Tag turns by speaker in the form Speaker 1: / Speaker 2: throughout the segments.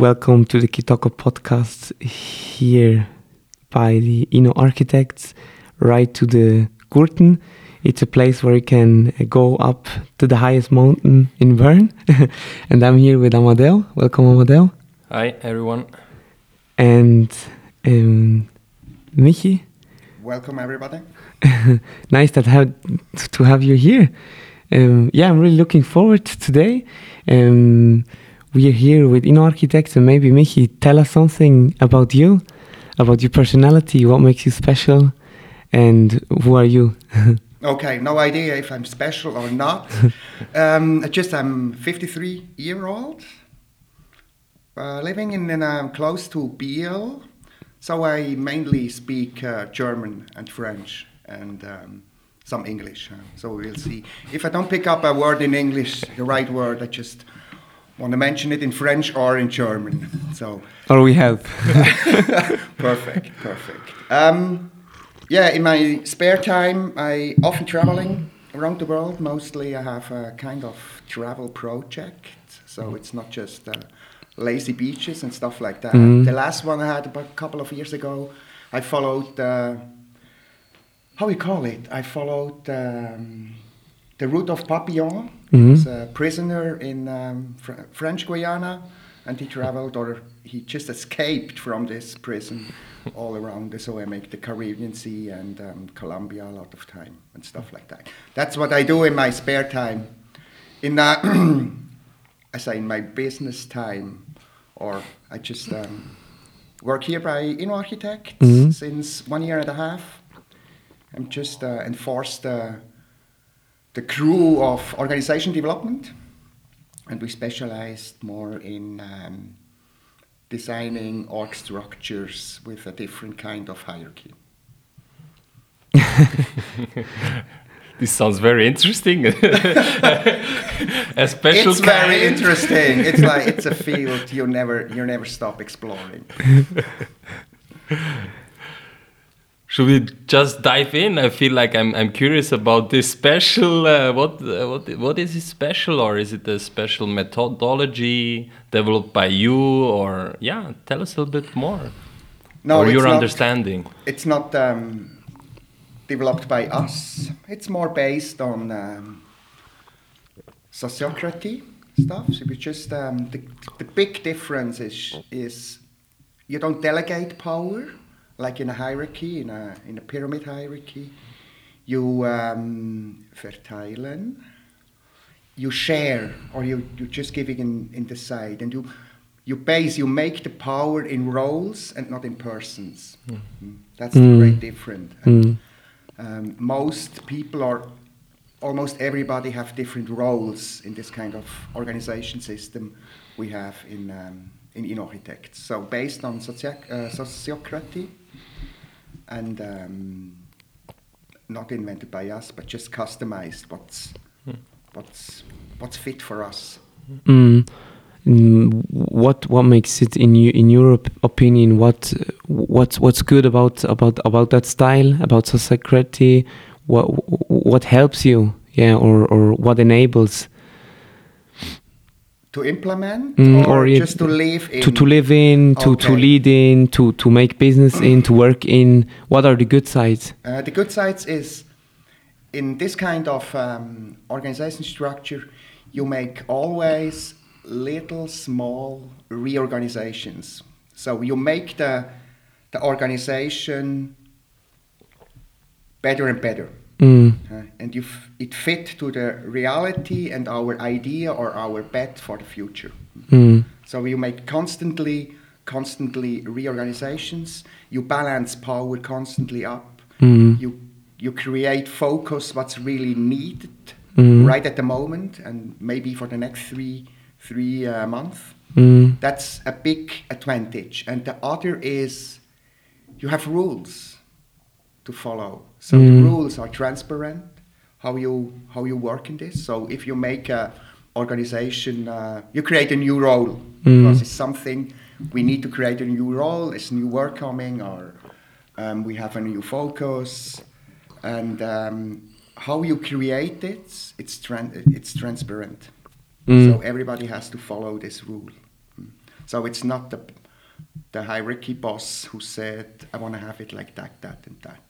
Speaker 1: welcome to the Kitoko podcast here by the Inno Architects, right to the Gurten. It's a place where you can go up to the highest mountain in Bern. and I'm here with Amadeo. Welcome, Amadeo.
Speaker 2: Hi, everyone.
Speaker 1: And um, Michi.
Speaker 3: Welcome, everybody.
Speaker 1: nice that have, to have you here. Um, yeah, I'm really looking forward to today. Um, we are here with Inno Architects, and maybe Michi, tell us something about you, about your personality, what makes you special, and who are you?
Speaker 3: okay, no idea if I'm special or not. um, just I'm 53 year old, uh, living in, in um, close to Biel, so I mainly speak uh, German and French and um, some English. Uh, so we'll see. If I don't pick up a word in English, the right word, I just want to mention it in French or in German. So.
Speaker 1: Or we help.
Speaker 3: perfect, perfect. Um, yeah, in my spare time, I often traveling around the world. Mostly, I have a kind of travel project, so it's not just uh, lazy beaches and stuff like that. Mm. The last one I had about a couple of years ago, I followed. Uh, how we call it? I followed. Um, the Route of Papillon. Mm-hmm. He's a prisoner in um, Fr- French Guiana, and he traveled or he just escaped from this prison all around. So I make the Caribbean Sea and um, Colombia a lot of time and stuff like that. That's what I do in my spare time. In uh, I say in my business time, or I just um, work here by Inno Architects mm-hmm. since one year and a half. I'm just uh, enforced. Uh, the crew of organization development, and we specialized more in um, designing org structures with a different kind of hierarchy.
Speaker 2: this sounds very interesting. a special
Speaker 3: it's kind. very interesting. It's like it's a field you never you never stop exploring.
Speaker 2: Should we just dive in? I feel like I'm I'm curious about this special. Uh, what uh, what what is it special, or is it a special methodology developed by you, or yeah? Tell us a little bit more.
Speaker 3: No,
Speaker 2: or your
Speaker 3: not,
Speaker 2: understanding.
Speaker 3: It's not um, developed by us. It's more based on um, sociocracy stuff. So we just um, the the big difference is is you don't delegate power like in a hierarchy, in a, in a pyramid hierarchy, you um, verteilen, you share, or you, you just giving in, in the side, and you, you base, you make the power in roles and not in persons. Mm. That's mm. the great difference. Mm. Um, most people are, almost everybody have different roles in this kind of organization system we have in, um, in, in architects. So based on socio- uh, sociocracy, and um, not invented by us, but just customized what's mm. what's what's fit for us.
Speaker 1: Mm. What what makes it in you, in your opinion? What what's what's good about about about that style about society? What what helps you? Yeah, or or what enables?
Speaker 3: To implement mm, or, or just to live in
Speaker 1: to, to live in to, okay. to lead in to, to make business in to work in? What are the good sides?
Speaker 3: Uh, the good sides is in this kind of um, organization structure you make always little small reorganizations. So you make the the organization better and better Mm. Uh, and you it fit to the reality and our idea or our bet for the future. Mm. So you make constantly, constantly reorganizations. You balance power constantly up. Mm. You you create focus what's really needed mm. right at the moment and maybe for the next three three uh, months. Mm. That's a big advantage. And the other is you have rules to follow. So mm. the rules are transparent. How you how you work in this. So if you make a organization, uh, you create a new role mm. because it's something we need to create a new role. It's new work coming, or um, we have a new focus, and um, how you create it, it's tran- it's transparent. Mm. So everybody has to follow this rule. So it's not the the hierarchy boss who said, "I want to have it like that, that, and that."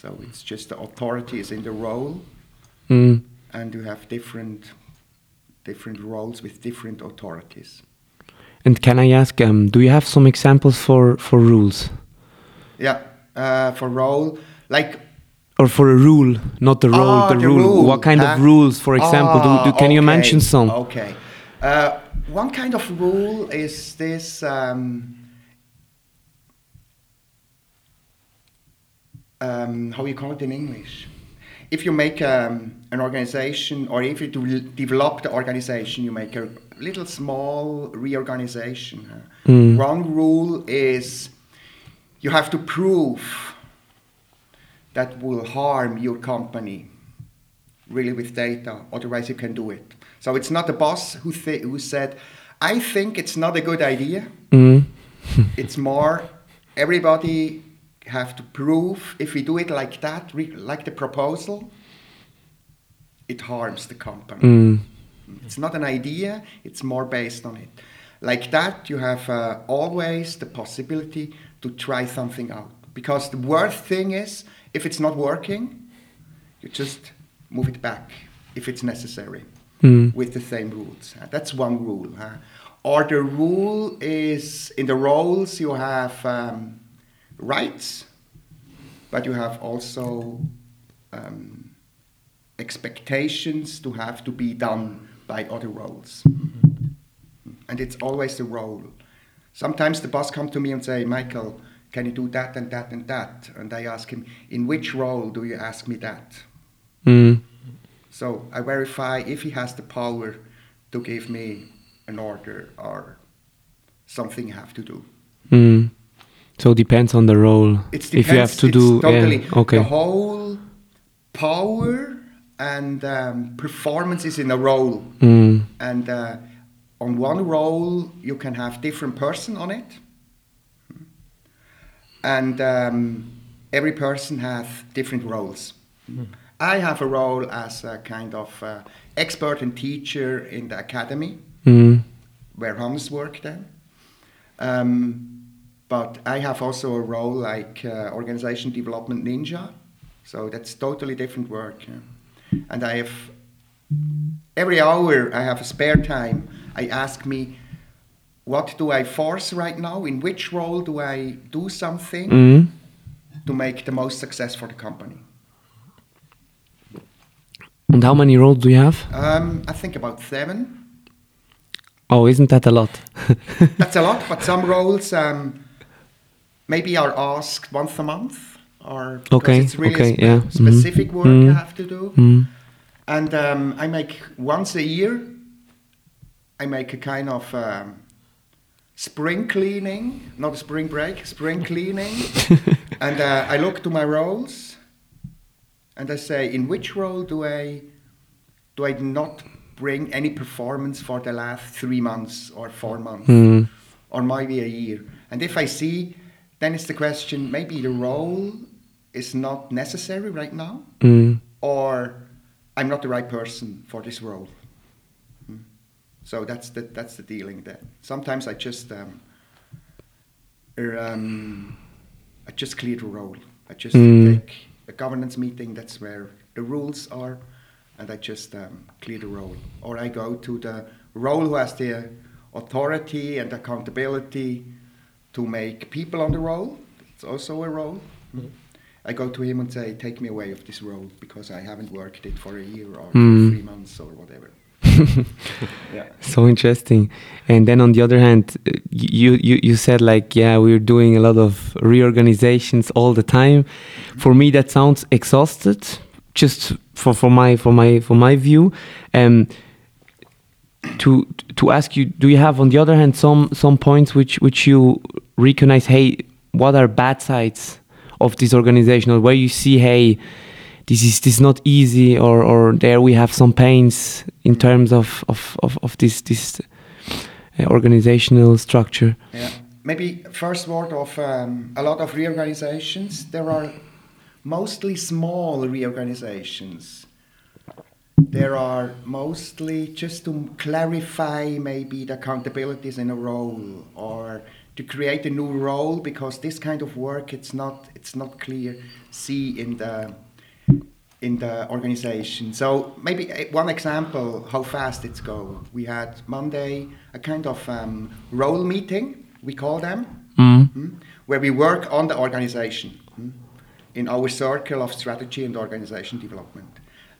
Speaker 3: So it's just the authority is in the role,
Speaker 1: Mm.
Speaker 3: and you have different different roles with different authorities.
Speaker 1: And can I ask, um, do you have some examples for, for rules?
Speaker 3: Yeah, uh, for role like
Speaker 1: Or for a rule, not the role,
Speaker 3: Ah,
Speaker 1: the,
Speaker 3: the
Speaker 1: rule.
Speaker 3: rule,
Speaker 1: What kind
Speaker 3: huh?
Speaker 1: of rules, for example, do, do,
Speaker 3: Ah,
Speaker 1: can you mention some?
Speaker 3: Okay. Uh, one kind of rule is this um, um, how you call it in English? If you make um, an organization or if you do develop the organization, you make a little small reorganization. huh?
Speaker 1: Mm.
Speaker 3: One rule is you have to prove that will harm your company really with data otherwise you can do it so it's not the boss who, th- who said i think it's not a good idea
Speaker 1: Mm.
Speaker 3: it's more everybody have to prove if we do it like that re- like the proposal it harms the company
Speaker 1: Mm.
Speaker 3: it's not an idea, it's more based on it. Like that, you have uh, always the possibility to try something out. Because the worst thing is, if it's not working, you just move it back if it's necessary
Speaker 1: Mm.
Speaker 3: with the same rules. Uh, That's one rule. huh? Or the rule is in the roles you have um, rights, but you have also um, expectations to have to be done by other roles. And it's always the role. Sometimes the boss comes to me and say, Michael, can you do that and that and that? And I ask him, in which role do you ask me that?
Speaker 1: Mm.
Speaker 3: So I verify if he has the power to give me an order or something I have to do.
Speaker 1: Mm. So it depends on the role.
Speaker 3: It's
Speaker 1: if you have to
Speaker 3: it's
Speaker 1: do,
Speaker 3: totally
Speaker 1: yeah, okay.
Speaker 3: the whole power and um, performance is in a role.
Speaker 1: Mm.
Speaker 3: and uh, on one role you can have different person on it and um, every person has different roles i have a role as a kind of uh, expert and teacher in the academy
Speaker 1: Mm.
Speaker 3: where Hans worked then. Um, but I have also a role like uh, organization development ninja, so that's totally different work. yeah. And I have every hour I have a spare time. I ask me, what do I force right now? In which role do I do something
Speaker 1: Mm.
Speaker 3: to make the most success for the company?
Speaker 1: And how many roles do you have?
Speaker 3: Um, I think about seven.
Speaker 1: Oh, isn't that a lot?
Speaker 3: That's a lot, but some roles um, maybe are asked once a month, or because
Speaker 1: Okay,
Speaker 3: it's really
Speaker 1: okay,
Speaker 3: spe-
Speaker 1: yeah, mhm,
Speaker 3: specific work
Speaker 1: mhm.
Speaker 3: I have to do.
Speaker 1: Mm.
Speaker 3: And um, I make once a year. I make a kind of um, spring cleaning, not a spring break, spring cleaning, and uh, I look to my roles, and I say, in which role do I do I not bring any performance for the last three months or four months?
Speaker 1: Mm.
Speaker 3: or maybe a year. And if I see, then it's the question maybe the role is not necessary right now,
Speaker 1: Mm.
Speaker 3: or I'm not the right person for this role. Hmm. So that's the, that's the dealing there. Sometimes I just um, er, um, I just clear the role. I just
Speaker 1: Mm.
Speaker 3: take a governance meeting. That's where the rules are, and I just um, clear the role. Or I go to the role who has the authority and accountability to make people on the role. It's also a role. I go to him and say, "Take me away of this role because I haven't worked it for a year or
Speaker 1: Mm.
Speaker 3: three months or whatever." yeah.
Speaker 1: So interesting. And then on the other hand, you, you, you said like, yeah, we're doing a lot of reorganizations all the time. For me, that sounds exhausted. Just for, for my for my for my view, um, to to ask you, do you have on the other hand some some points which which you recognize? Hey, what are bad sides of this organization, or where you see, hey, this is this is not easy or or there we have some pains in terms of of of, of this this uh, organizational structure
Speaker 3: Yeah. Maybe first word of um, a lot of reorganizations. There are mostly small reorganizations. There are mostly just to clarify maybe the accountabilities in a role or to create a new role because this kind of work it's not it's not clear see in the in the organization. So maybe uh, one example how fast it's go. We had Monday a kind of um, role meeting we call them mm, where we work on the organization mm, in our circle of strategy and organization development,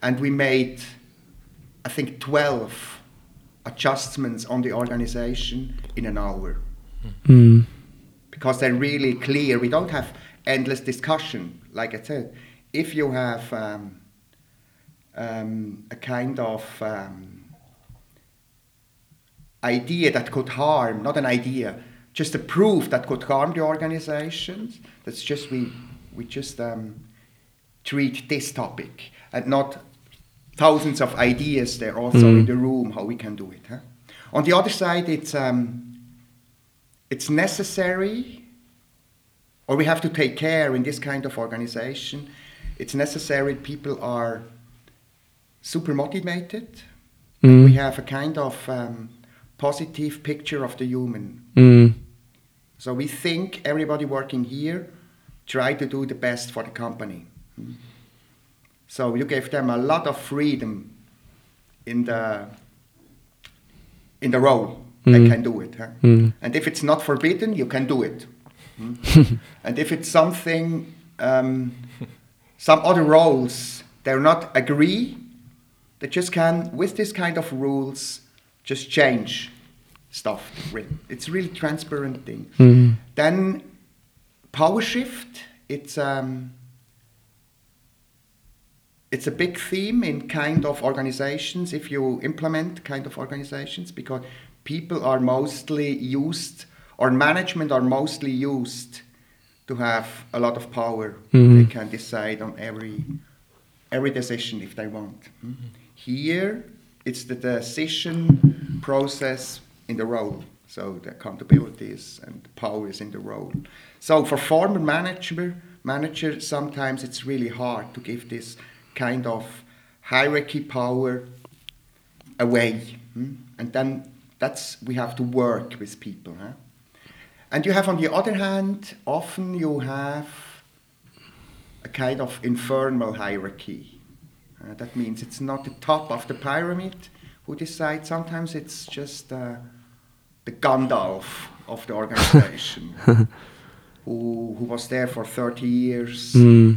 Speaker 3: and we made I think twelve adjustments on the organization in an hour
Speaker 1: Mm.
Speaker 3: because they're really clear. We don't have endless discussion, like I said. If you have um, um, a kind of um, idea that could harm, not an idea, just a proof that could harm the organizations, that's just we we just um, treat this topic and not thousands of ideas there also in the room how we can do it. Huh? On the other side, it's um, it's necessary, or we have to take care in this kind of organization. It's necessary people are super motivated.
Speaker 1: Mm.
Speaker 3: We have a kind of um, positive picture of the human.
Speaker 1: Mm.
Speaker 3: So we think everybody working here try to do the best for the company. Mm. So you give them a lot of freedom in the in the role. They can do it. Huh? And if it's not forbidden, you can do it. Mm. and if it's something, um, some other roles, they're not agree, they just can, with this kind of rules, just change stuff. It's really transparent thing. Then power shift, it's um, it's a big theme in kind of organizations if you implement kind of organizations because people are mostly used or management are mostly used to have a lot of power. They can decide on every every decision if they want. Mm. Here, it's the decision process in the role. So the accountability is and the power is in the role. So for former manager, manager, sometimes it's really hard to give this kind of hierarchy power away. mm. And then that's we have to work with people. Huh? And you have on the other hand, often you have a kind of infernal hierarchy. Uh, that means it's not the top of the pyramid who decides. Sometimes it's just uh, the Gandalf of the organization who, who was there for 30 years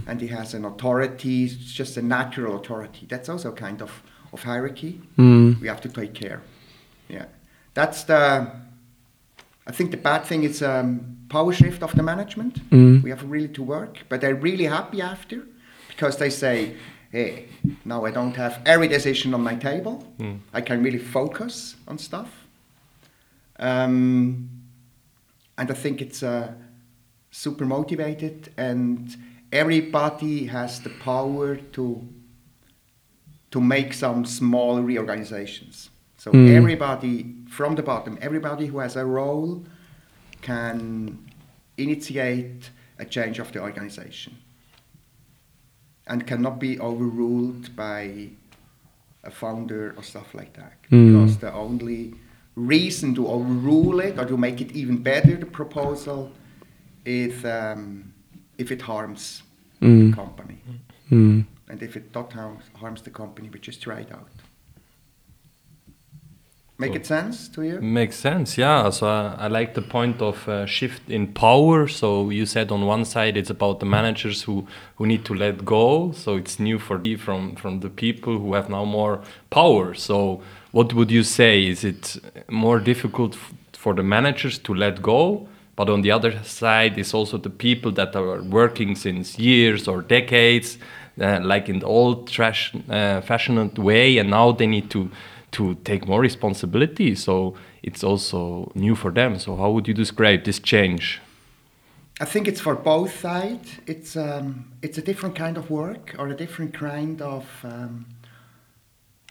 Speaker 3: and he has an authority, it's just a natural authority. That's also a kind of, of hierarchy we have to take care. Yeah. That's the, I think the bad thing is um, power shift of the management. We have really to work, but they're really happy after because they say, hey, now I don't have every decision on my table. I can really focus on stuff. Um, and I think it's uh, super motivated, and everybody has the power to to make some small reorganizations. So hmm. everybody from the bottom, everybody who has a role, can initiate a change of the organization, and cannot be overruled by a founder or stuff like that. Hmm. Because the only reason to overrule it or to make it even better, the proposal, is um, if it harms the company.
Speaker 1: Mm.
Speaker 3: And if it not harms, harms the company, we just try it out. Make it sense to you?
Speaker 2: Makes sense, yeah. So I, I like the point of uh, shift in power. So you said on one side it's about the managers who, who need to let go. So it's new for the from from the people who have now more power. So what would you say? Is it more difficult f- for the managers to let go? But on the other side is also the people that are working since years or decades, uh, like in the old trash, uh, fashioned way, and now they need to to take more responsibility. So it's also new for them. So how would you describe this change?
Speaker 3: I think it's for both sides. It's um, it's a different kind of work or a different kind of um,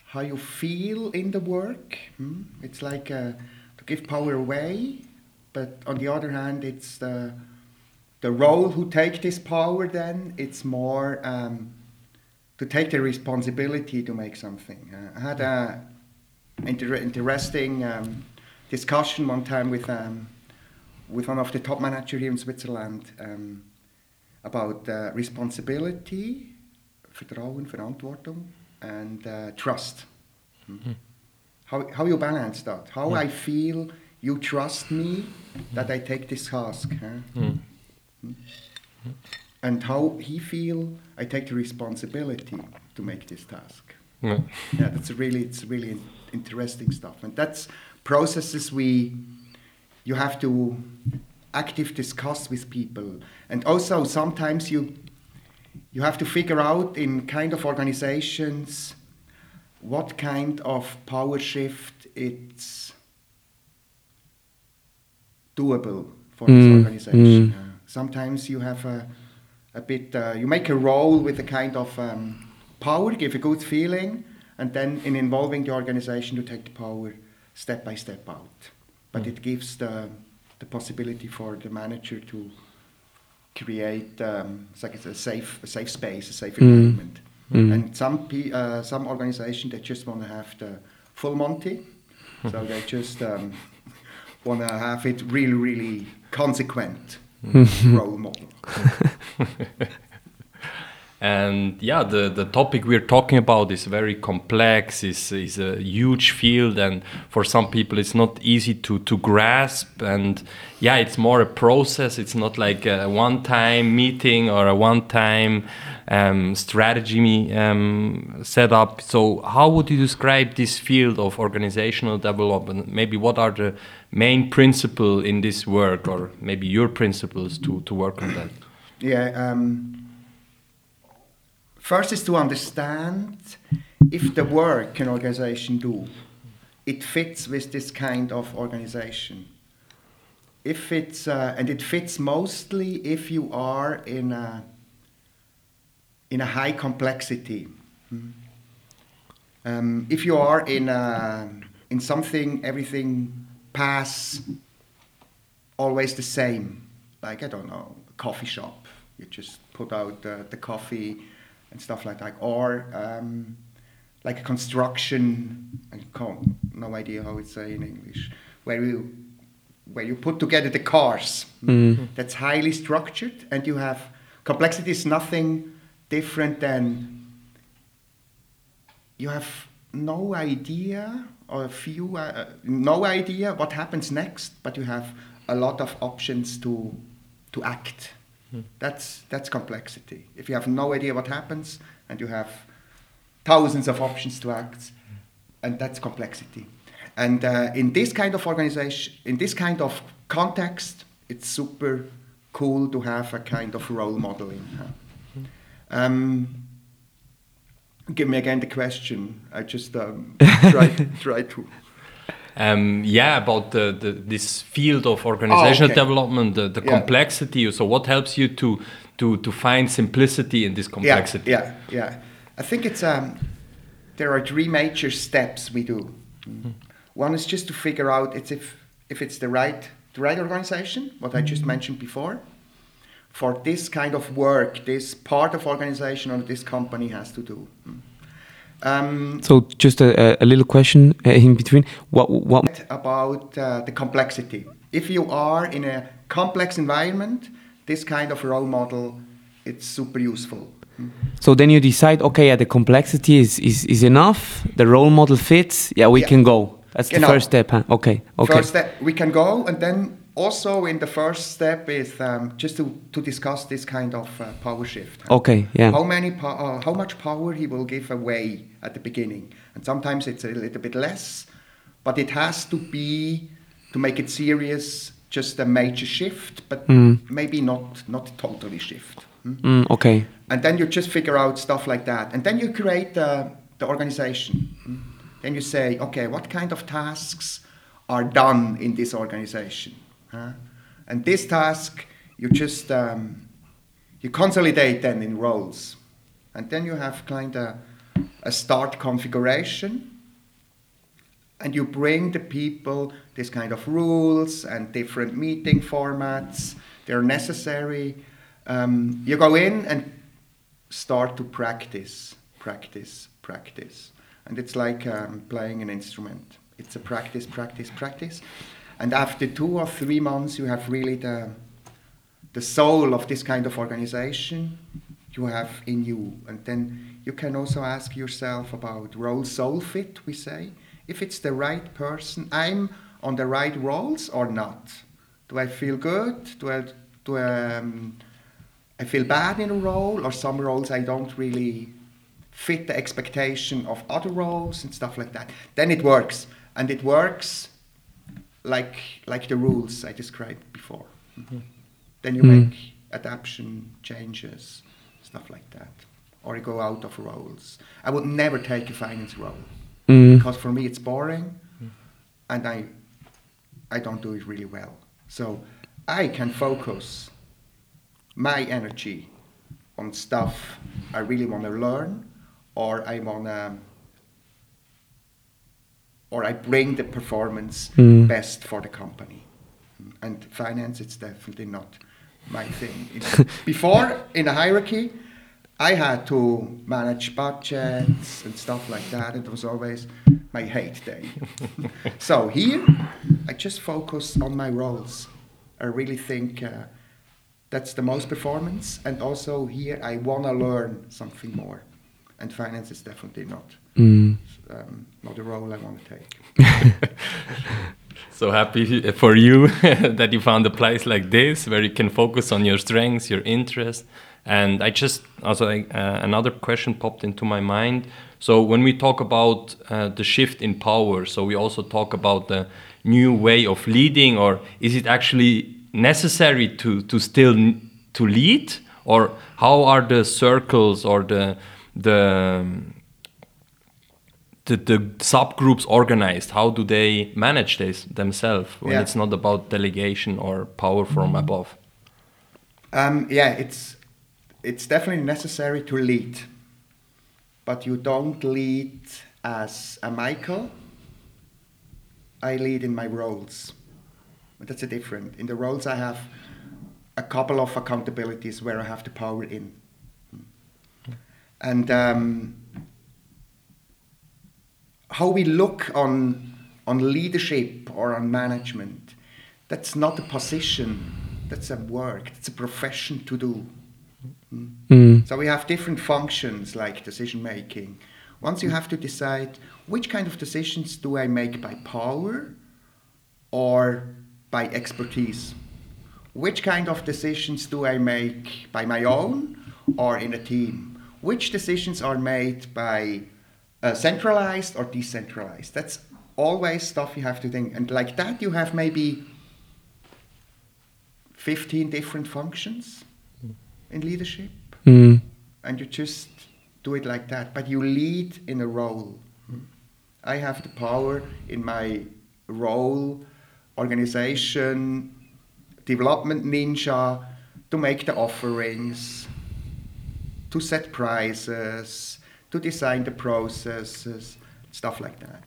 Speaker 3: how you feel in the work. hmm? It's like uh, to give power away, but on the other hand, it's the the role who take this power. Then it's more um, to take the responsibility to make something. Uh, I had a inter- interesting um, discussion one time with um, with one of the top managers here in Switzerland um, about uh, responsibility, Vertrauen, Verantwortung, and uh, trust. Mm. How, how you balance that? How
Speaker 2: Yeah.
Speaker 3: I feel you trust me that I take this task. Huh?
Speaker 2: Mm.
Speaker 3: and how he feel I take the responsibility to make this task.
Speaker 2: Yeah.
Speaker 3: Yeah, that's really it's really interesting stuff, and that's processes we you have to active discuss with people, and also sometimes you you have to figure out in kind of organizations what kind of power shift it's doable for
Speaker 1: Mm,
Speaker 3: this organization.
Speaker 1: mm.
Speaker 3: Sometimes you have a, a bit, uh, you make a role with a kind of um, power, give a good feeling, and then in involving the organization to take the power step by step out. But it gives the, the possibility for the manager to create um, like it's a safe, a safe space, a safe
Speaker 1: Mm.
Speaker 3: environment.
Speaker 1: Mm.
Speaker 3: And some pe- uh, some organization they just want to have the full Monty, so they just um, want to have it really, really consequent role model.
Speaker 2: And yeah, the, the topic we're talking about is very complex, is, is a huge field, and for some people it's not easy to, to grasp. And yeah, it's more a process, it's not like a one time meeting or a one time um, strategy um, setup. So, how would you describe this field of organizational development? Maybe what are the main principles in this work, or maybe your principles to, to work on that?
Speaker 3: Yeah. Um, first is to understand if the work an organization do, it fits with this kind of organization. If it's uh, and it fits mostly if you are in a in a high complexity. Hmm. Um, if you are in a, in something everything pass always the same, like I don't know, a coffee shop. You just put out the, the coffee and stuff like that, or um, like a construction. I can't, no idea how it's say in English, where you where you put together the cars.
Speaker 1: Mm.
Speaker 3: That's highly structured, and you have complexity is nothing different than you have no idea or a few uh, no idea what happens next but you have a lot of options to to act. That's that's complexity. If you have no idea what happens and you have thousands of options to act and that's complexity. And uh, in this kind of organization in this kind of context it's super cool to have a kind of role modeling huh? Um, give me again the question i just um, try, try to
Speaker 2: Um, yeah, about the, the this field of organizational
Speaker 3: okay.
Speaker 2: development, the, the
Speaker 3: Yeah.
Speaker 2: complexity. So, what helps you to to to find simplicity in this complexity?
Speaker 3: Yeah, yeah, yeah. I think it's um, there are three major steps we do. One is just to figure out it's if if it's the right the right organization, what I just mentioned before. For this kind of work, this part of organization or this company has to do. Um,
Speaker 1: So just a, a- little question uh, in between. What what?
Speaker 3: about uh, the complexity. If you are in a complex environment, this kind of role model, it's super useful.
Speaker 1: So then you decide. Okay, yeah, the complexity is is, is enough. The role model fits. Yeah, we
Speaker 3: Yeah.
Speaker 1: can go. That's the
Speaker 3: Genau.
Speaker 1: first step. Huh? Okay. Okay.
Speaker 3: First step, we can go, and then also in the first step is um, just to, to discuss this kind of uh, power shift.
Speaker 1: Okay. Yeah.
Speaker 3: How many, po- uh, how much power he will give away at the beginning, and sometimes it's a little bit less, but it has to be to make it serious, just a major shift, but
Speaker 1: Mm.
Speaker 3: maybe not not totally shift. hmm?
Speaker 1: Mm, okay.
Speaker 3: And then you just figure out stuff like that. And then you create the, the organization. Mm. Then you say, okay, what kind of tasks are done in this organization? And this task, you just um, you consolidate them in roles. And then you have kind of a start configuration. And you bring the people this kind of rules and different meeting formats. They're necessary. Um, you go in and start to practice practice, practice. And it's like um, playing an instrument. It's a practice, practice, practice. And after two or three months, you have really the, the soul of this kind of organization you have in you. And then you can also ask yourself about role soul fit, we say. If it's the right person, I'm on the right roles or not. Do I feel good? Do I, do I, um, I feel bad in a role, or some roles I don't really fit the expectation of other roles and stuff like that? Then it works, and it works like like the rules I described before. Mm-hmm. Then you mm. make adaptation changes, stuff like that, or you go out of roles. I would never take a finance role mm. because for me it's boring, mm. and I I don't do it really well. So I can focus my energy on stuff I really want to learn, or I want to, or I bring the performance mm. best for the company. And finance, it's definitely not my thing. before, in a hierarchy, I had to manage budgets and stuff like that. It was always my hate day. so here, I just focus on my roles. I really think uh, that's the most performance. And also here, I want to learn something more. And finance is definitely not mm. um, not a role I want to take.
Speaker 2: so happy for you that you found a place like this where you can focus on your strengths, your interests. And I just also uh, another question popped into my mind. So when we talk about uh, the shift in power, so we also talk about the new way of leading, or is it actually necessary to to still to lead, or how are the circles or the the the, the subgroups organized? How do they manage this themselves when yeah. it's not about delegation or power from mm -hmm. above?
Speaker 3: Um, yeah, it's it's definitely necessary to lead but you don't lead as a Michael. I lead in my roles. That's a different. In the roles, I have a couple of accountabilities where I have the power in. And um, how we look on on leadership or on management, that's not a position, that's a work, it's a profession to do. Mm. So we have different functions like decision making. Once you have to decide which kind of decisions do I make by power or by expertise? Which kind of decisions do I make by my own or in a team? Which decisions are made by uh, centralized or decentralized? That's always stuff you have to think. And like that, you have maybe 15 different functions in leadership. Mm. And you just do it like that. But you lead in a role. I have the power in my role, organization, development ninja, to make the offerings, to set prices, to design the processes, stuff like that.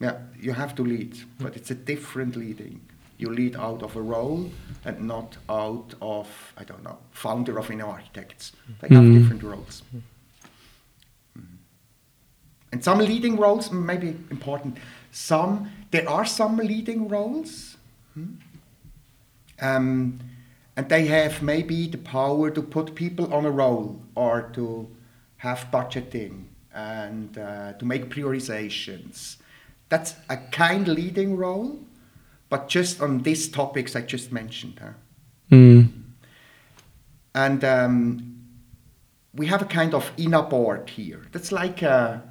Speaker 3: Yeah, you have to lead, but it's a different leading you lead out of a role and not out of, I don't know, founder of Inno Architects. They have mm. different roles. Mm. And some leading roles may be important. Some, there are some leading roles. Hmm? Um, and they have maybe the power to put people on a role or to have budgeting and uh, to make prioritizations. That's a kind leading role but just on these topics I just mentioned. Huh? Mm. And um, we have a kind of inner board here. That's like a,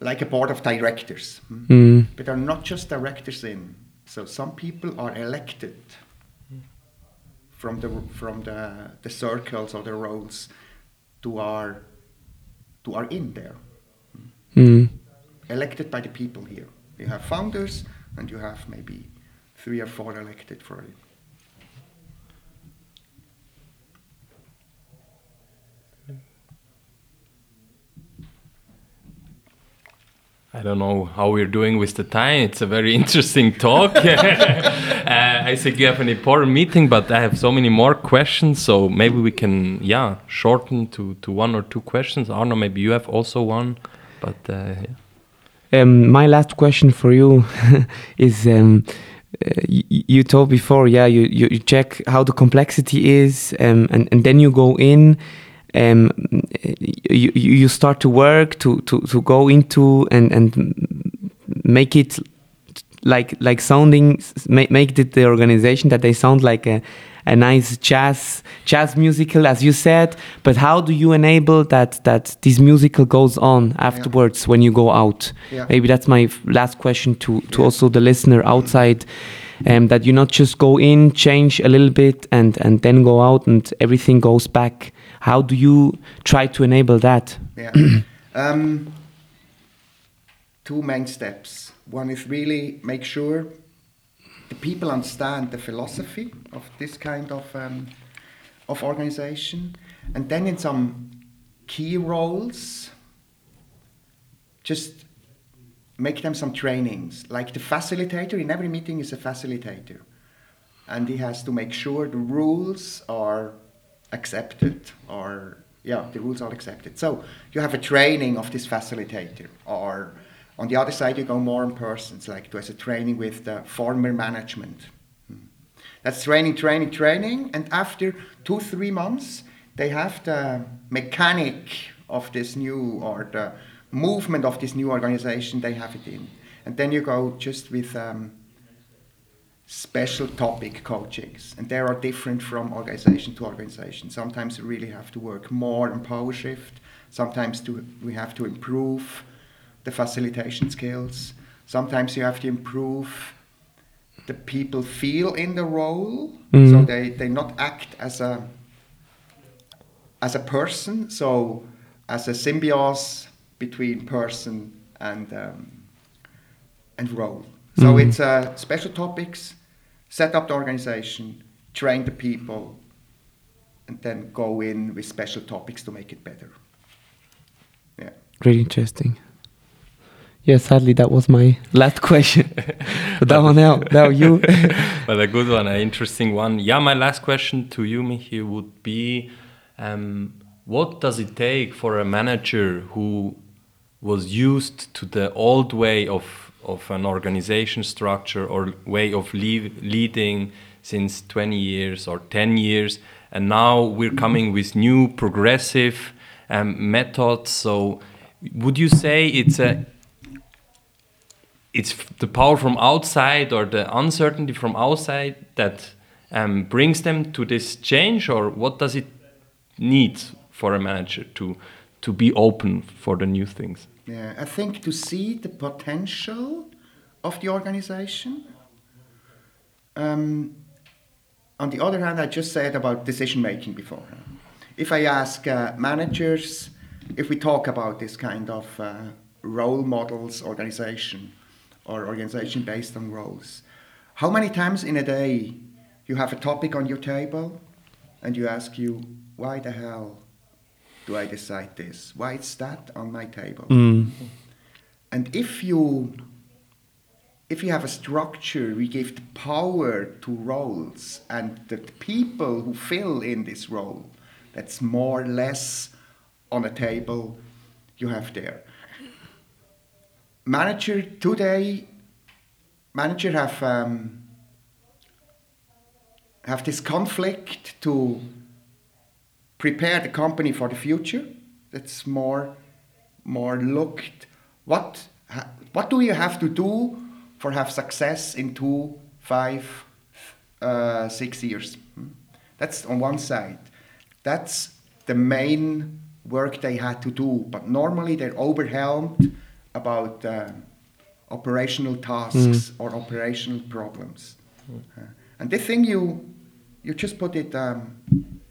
Speaker 3: like a board of directors. Mm. But are not just directors in. So some people are elected from the from the, the circles or the roles to are to are in there. Mm. Elected by the people here. You have founders and you have maybe three or four elected for
Speaker 2: I don't know how we're doing with the time. It's a very interesting talk. uh, think you have an important meeting, but I have so many more questions. So maybe we can, yeah, shorten to, to one or two questions. Arno, maybe you have also one. But uh, yeah.
Speaker 1: Um, my last question for you is um, uh, you told before, yeah, you, you, you, check how the complexity is, um, and, and then you go in. Um, you, you start to work to, to, to go into and, and make it like like sounding make, make it the organization that they sound like a, a nice jazz jazz musical as you said but how do you enable that that this musical goes on afterwards yeah. when you go out yeah. maybe that's my last question to to yeah. also the listener outside um, that you not just go in change a little bit and and then go out and everything goes back how do you try to enable that?
Speaker 3: Yeah. Um, two main steps. One is really make sure the people understand the philosophy of this kind of um, of organization, and then in some key roles, just make them some trainings. Like the facilitator in every meeting is a facilitator, and he has to make sure the rules are accepted or yeah the rules are accepted. So you have a training of this facilitator or on the other side, you go more in persons, like there's a training with the former management. Hmm. That's training, training, training, and after two, three months, they have the mechanic of this new or the movement of this new organization, they have it in. And then you go just with um, special topic coachings, and they are different from organization to organization. Sometimes you really have to work more on power shift sometimes to, we have to improve the facilitation skills. Sometimes you have to improve the people feel in the role, mm. so they, they not act as a as a person, so as a symbiosis between person and um, and role. So mm. it's uh, special topics, set up the organization, train the people, and then go in with special topics to make it better.
Speaker 1: Yeah. Really interesting. Yeah, sadly, that was my last question. but that one now, now you.
Speaker 2: but a good one, an interesting one. Yeah, my last question to you, Michi, would be um, what does it take for a manager who was used to the old way of, of an organization structure or way of leading since 20 years or 10 years, and now we're coming with new progressive um, methods. So, would you say it's a it's the power from outside or the uncertainty from outside that um, brings them to this change, or what does it need for a manager to to be open for the new things?
Speaker 3: Yeah, I think to see the potential of the organization. Um, on the other hand, I just said about decision making before. If I ask uh, managers, if we talk about this kind of uh, role models organization, or organization based on roles. How many times in a day you have a topic on your table and you ask you, why the hell do I decide this? Why is that on my table? Mm. And if you if you have a structure, we give the power to roles and the people who fill in this role, that's more or less on a table you have there manager today, manager have um, have this conflict to prepare the company for the future. That's more more looked. What what do you have to do for have success in two, five, uh, six years? Hmm? That's on one side. That's the main work they had to do. But normally they're overwhelmed about uh, operational tasks mm. or operational problems. Mm. Uh, and this thing you you just put it um,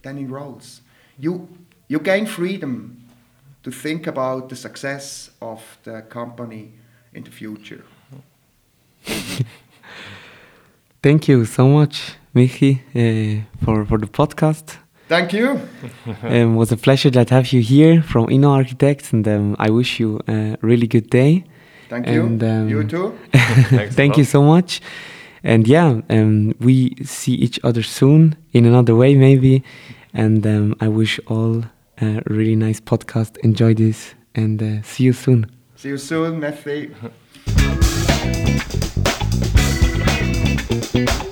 Speaker 3: then in roles. You you gain freedom to think about the success of the company in the future.
Speaker 1: Thank you so much, Michi, uh, for, for the podcast.
Speaker 3: Thank you.
Speaker 1: um, it was a pleasure to have you here from Inno Architects, and um, I wish you a really good day.
Speaker 3: Thank and, you. Um, you too.
Speaker 1: thank you so much. and yeah, um, we see each other soon in another way, maybe. And um, I wish all a really nice podcast. Enjoy this and uh, see you soon.
Speaker 3: See you soon. Matthew.